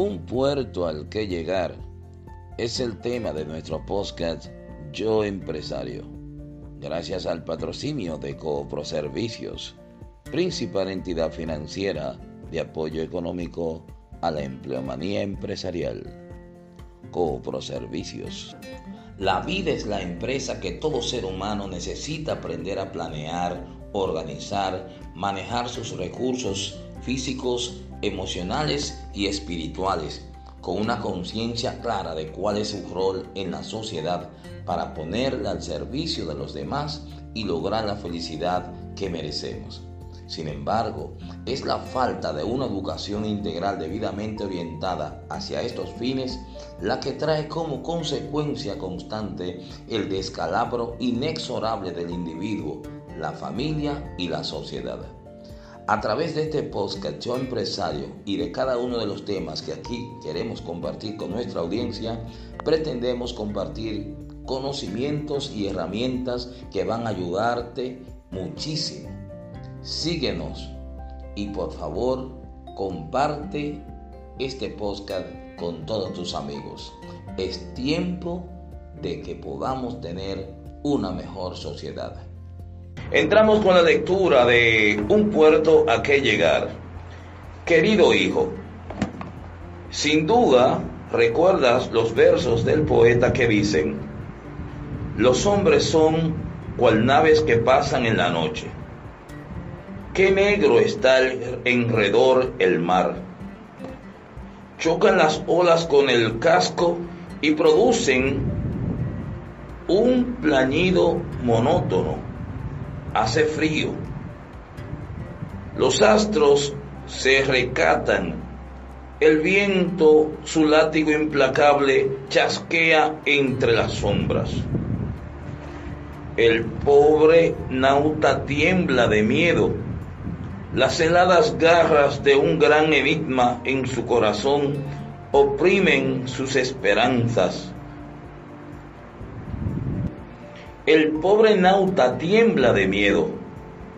Un puerto al que llegar es el tema de nuestro podcast Yo Empresario. Gracias al patrocinio de Coopro Servicios, principal entidad financiera de apoyo económico a la empleomanía empresarial. Coopro Servicios. La vida es la empresa que todo ser humano necesita aprender a planear, organizar, manejar sus recursos físicos, emocionales y espirituales, con una conciencia clara de cuál es su rol en la sociedad para ponerla al servicio de los demás y lograr la felicidad que merecemos. Sin embargo, es la falta de una educación integral debidamente orientada hacia estos fines la que trae como consecuencia constante el descalabro inexorable del individuo, la familia y la sociedad. A través de este podcast Yo Empresario y de cada uno de los temas que aquí queremos compartir con nuestra audiencia, pretendemos compartir conocimientos y herramientas que van a ayudarte muchísimo. Síguenos y por favor comparte este podcast con todos tus amigos. Es tiempo de que podamos tener una mejor sociedad. Entramos con la lectura de Un puerto a que llegar. Querido hijo, sin duda recuerdas los versos del poeta que dicen, los hombres son cual naves que pasan en la noche. Qué negro está enredor el mar. Chocan las olas con el casco y producen un plañido monótono hace frío. Los astros se recatan. El viento, su látigo implacable, chasquea entre las sombras. El pobre nauta tiembla de miedo. Las heladas garras de un gran enigma en su corazón oprimen sus esperanzas. El pobre nauta tiembla de miedo.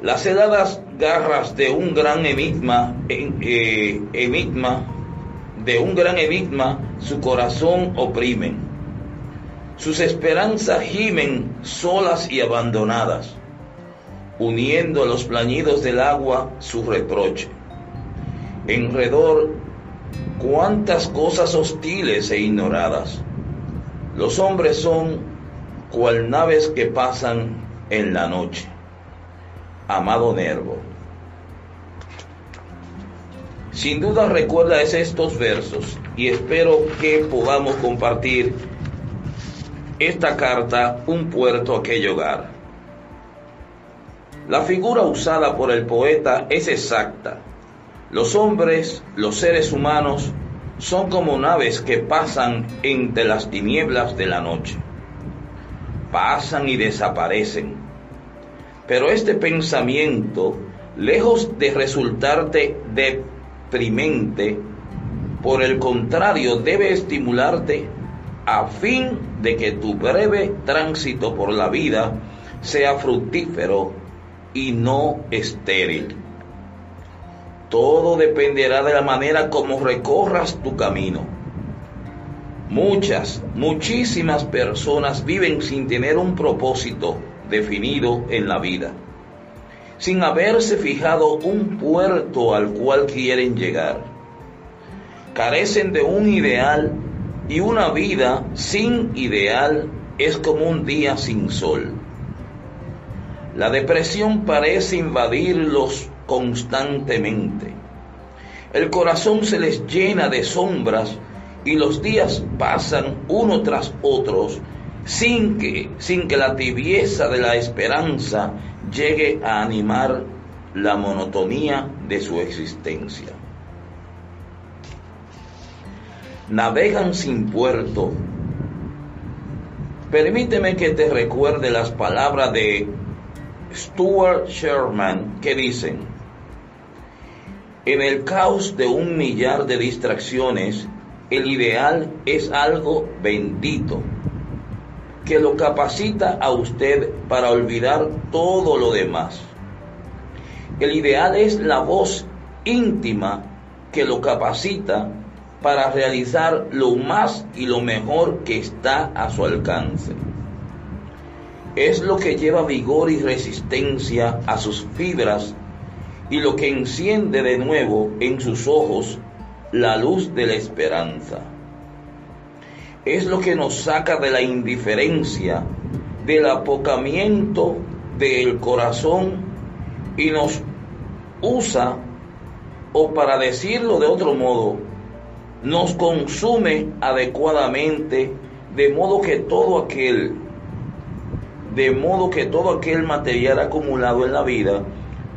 Las heladas garras de un gran enigma, eh, enigma, de un gran enigma, su corazón oprimen. Sus esperanzas gimen solas y abandonadas, uniendo a los plañidos del agua su reproche. Enredor, cuántas cosas hostiles e ignoradas. Los hombres son cual naves que pasan en la noche. Amado Nervo. Sin duda recuerdas estos versos y espero que podamos compartir esta carta, un puerto, aquel hogar. La figura usada por el poeta es exacta. Los hombres, los seres humanos, son como naves que pasan entre las tinieblas de la noche pasan y desaparecen. Pero este pensamiento, lejos de resultarte deprimente, por el contrario, debe estimularte a fin de que tu breve tránsito por la vida sea fructífero y no estéril. Todo dependerá de la manera como recorras tu camino Muchas, muchísimas personas viven sin tener un propósito definido en la vida, sin haberse fijado un puerto al cual quieren llegar. Carecen de un ideal y una vida sin ideal es como un día sin sol. La depresión parece invadirlos constantemente. El corazón se les llena de sombras y los días pasan uno tras otros sin que, sin que la tibieza de la esperanza llegue a animar la monotonía de su existencia. Navegan sin puerto. Permíteme que te recuerde las palabras de Stuart Sherman que dicen, en el caos de un millar de distracciones, el ideal es algo bendito que lo capacita a usted para olvidar todo lo demás. El ideal es la voz íntima que lo capacita para realizar lo más y lo mejor que está a su alcance. Es lo que lleva vigor y resistencia a sus fibras y lo que enciende de nuevo en sus ojos la luz de la esperanza. Es lo que nos saca de la indiferencia, del apocamiento del corazón y nos usa, o para decirlo de otro modo, nos consume adecuadamente, de modo que todo aquel, de modo que todo aquel material acumulado en la vida,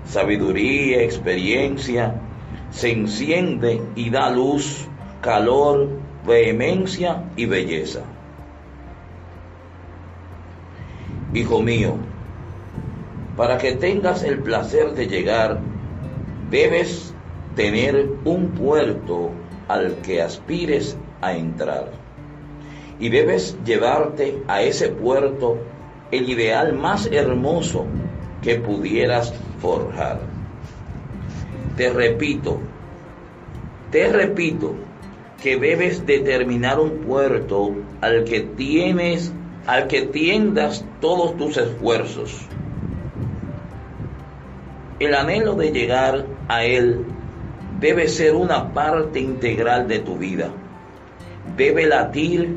sabiduría, experiencia, se enciende y da luz, calor, vehemencia y belleza. Hijo mío, para que tengas el placer de llegar, debes tener un puerto al que aspires a entrar. Y debes llevarte a ese puerto el ideal más hermoso que pudieras forjar. Te repito, te repito que debes determinar un puerto al que tienes, al que tiendas todos tus esfuerzos. El anhelo de llegar a él debe ser una parte integral de tu vida. Debe latir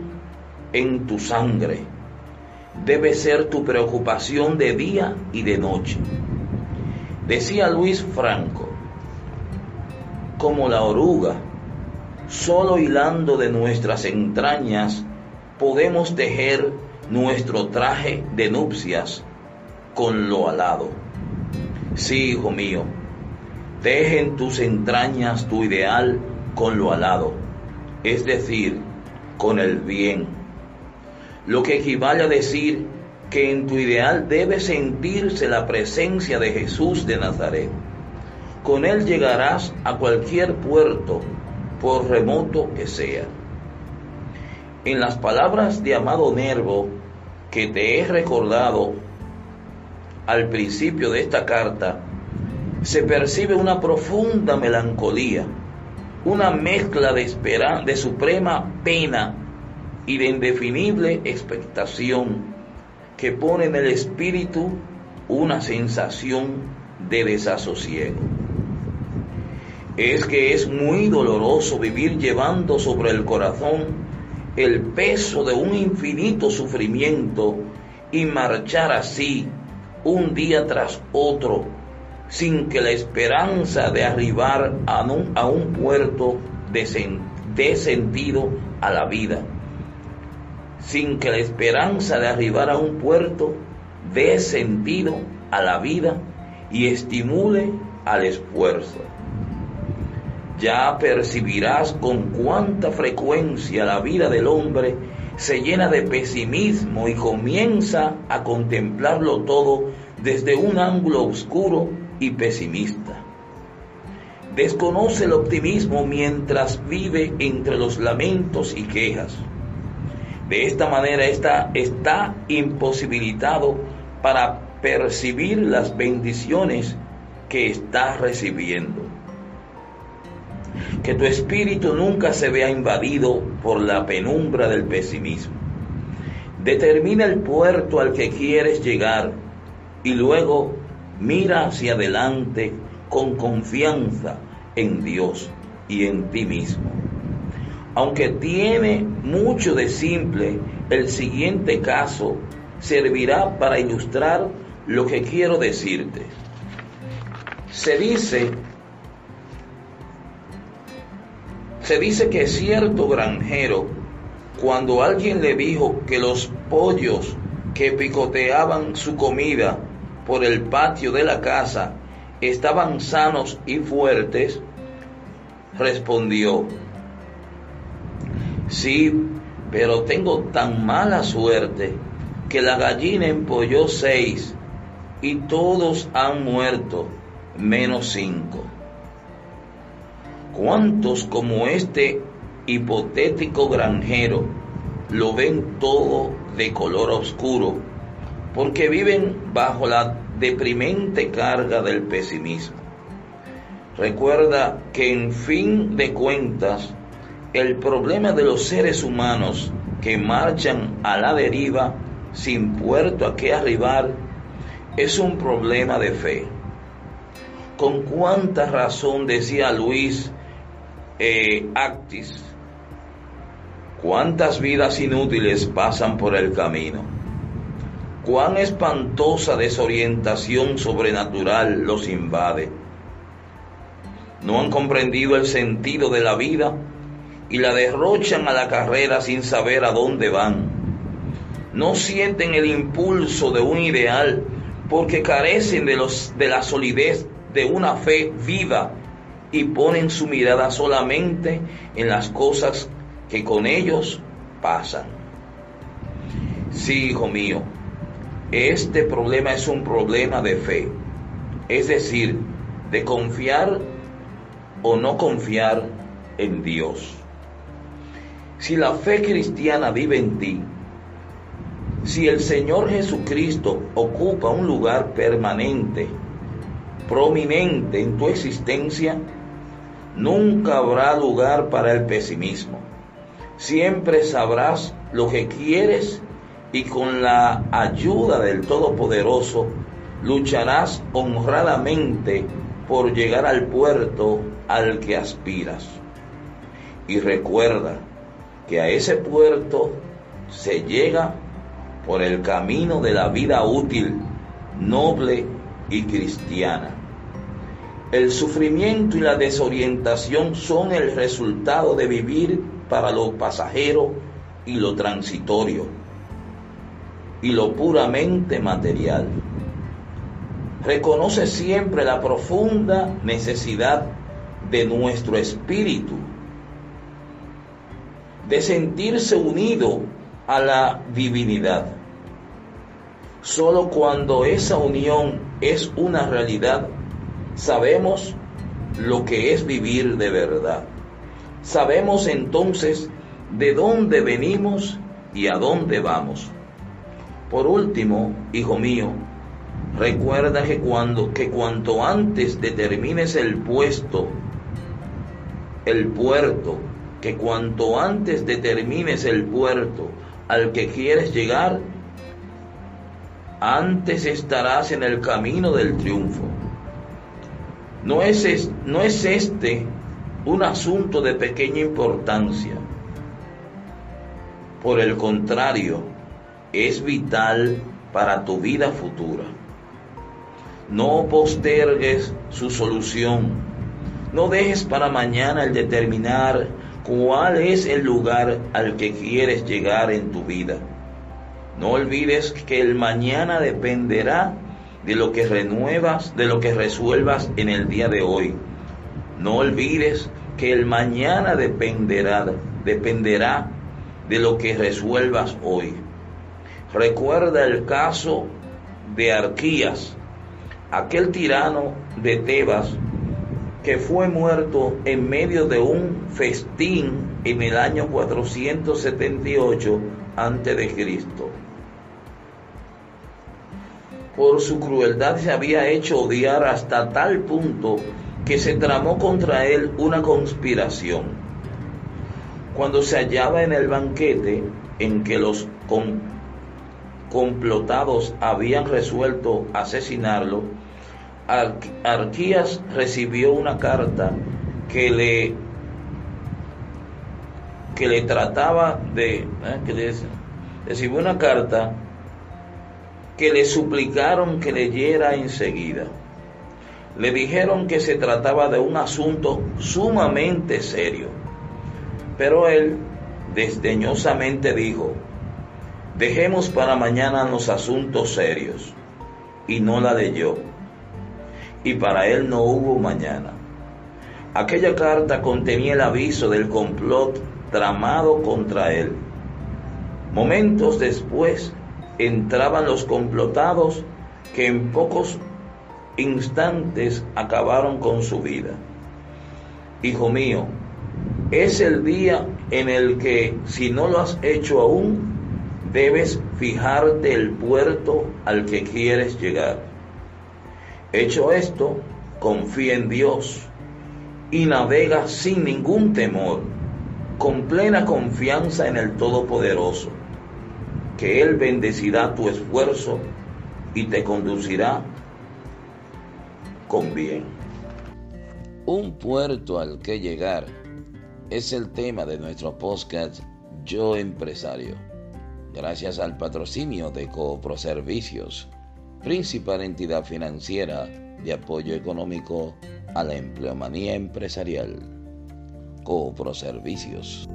en tu sangre. Debe ser tu preocupación de día y de noche. Decía Luis Franco, como la oruga, solo hilando de nuestras entrañas podemos tejer nuestro traje de nupcias con lo alado. Sí, hijo mío, teje en tus entrañas tu ideal con lo alado, es decir, con el bien. Lo que equivale a decir que en tu ideal debe sentirse la presencia de Jesús de Nazaret. Con él llegarás a cualquier puerto, por remoto que sea. En las palabras de Amado Nervo, que te he recordado al principio de esta carta, se percibe una profunda melancolía, una mezcla de, de suprema pena y de indefinible expectación que pone en el espíritu una sensación de desasosiego. Es que es muy doloroso vivir llevando sobre el corazón el peso de un infinito sufrimiento y marchar así un día tras otro sin que la esperanza de arribar a un, a un puerto de sentido a la vida sin que la esperanza de arribar a un puerto dé sentido a la vida y estimule al esfuerzo. Ya percibirás con cuánta frecuencia la vida del hombre se llena de pesimismo y comienza a contemplarlo todo desde un ángulo oscuro y pesimista. Desconoce el optimismo mientras vive entre los lamentos y quejas de esta manera está, está imposibilitado para percibir las bendiciones que está recibiendo. Que tu espíritu nunca se vea invadido por la penumbra del pesimismo. Determina el puerto al que quieres llegar y luego mira hacia adelante con confianza en Dios y en ti mismo. Aunque tiene mucho de simple, el siguiente caso servirá para ilustrar lo que quiero decirte. Se dice, se dice que cierto granjero, cuando alguien le dijo que los pollos que picoteaban su comida por el patio de la casa estaban sanos y fuertes, respondió, Sí, pero tengo tan mala suerte que la gallina empolló seis y todos han muerto, menos cinco. ¿Cuántos como este hipotético granjero lo ven todo de color oscuro porque viven bajo la deprimente carga del pesimismo? Recuerda que en fin de cuentas el problema de los seres humanos que marchan a la deriva sin puerto a qué arribar es un problema de fe. Con cuánta razón decía Luis eh, Actis, cuántas vidas inútiles pasan por el camino, cuán espantosa desorientación sobrenatural los invade. No han comprendido el sentido de la vida y la derrochan a la carrera sin saber a dónde van. No sienten el impulso de un ideal porque carecen de, de la solidez de una fe viva y ponen su mirada solamente en las cosas que con ellos pasan. Sí, hijo mío, este problema es un problema de fe, es decir, de confiar o no confiar en Dios. Si la fe cristiana vive en ti, si el Señor Jesucristo ocupa un lugar permanente, prominente en tu existencia, nunca habrá lugar para el pesimismo. Siempre sabrás lo que quieres y con la ayuda del Todopoderoso lucharás honradamente por llegar al puerto al que aspiras. Y recuerda, que a ese puerto se llega por el camino de la vida útil, noble y cristiana. El sufrimiento y la desorientación son el resultado de vivir para lo pasajero y lo transitorio y lo puramente material. Reconoce siempre la profunda necesidad de nuestro espíritu de sentirse unido a la divinidad. Solo cuando esa unión es una realidad, sabemos lo que es vivir de verdad. Sabemos entonces de dónde venimos y a dónde vamos. Por último, hijo mío, recuerda que cuando que cuanto antes determines el puesto, el puerto que cuanto antes determines el puerto al que quieres llegar, antes estarás en el camino del triunfo. No es, no es este un asunto de pequeña importancia. Por el contrario, es vital para tu vida futura. No postergues su solución. No dejes para mañana el determinar cuál es el lugar al que quieres llegar en tu vida. No olvides que el mañana dependerá de lo que renuevas, de lo que resuelvas en el día de hoy. No olvides que el mañana dependerá, dependerá de lo que resuelvas hoy. Recuerda el caso de Arquías, aquel tirano de Tebas que fue muerto en medio de un festín en el año 478 a.C. Por su crueldad se había hecho odiar hasta tal punto que se tramó contra él una conspiración. Cuando se hallaba en el banquete en que los complotados habían resuelto asesinarlo, Arquías recibió una carta que le que le trataba de ¿eh? que recibió una carta que le suplicaron que leyera enseguida. Le dijeron que se trataba de un asunto sumamente serio. Pero él desdeñosamente dijo, dejemos para mañana los asuntos serios. Y no la leyó y para él no hubo mañana. Aquella carta contenía el aviso del complot tramado contra él. Momentos después entraban los complotados que en pocos instantes acabaron con su vida. Hijo mío, es el día en el que, si no lo has hecho aún, debes fijarte el puerto al que quieres llegar. Hecho esto, confía en Dios y navega sin ningún temor, con plena confianza en el Todopoderoso, que Él bendecirá tu esfuerzo y te conducirá con bien. Un puerto al que llegar es el tema de nuestro podcast Yo Empresario. Gracias al patrocinio de Coopro Servicios, principal entidad financiera de apoyo económico a la empleomanía empresarial. Coopro Servicios.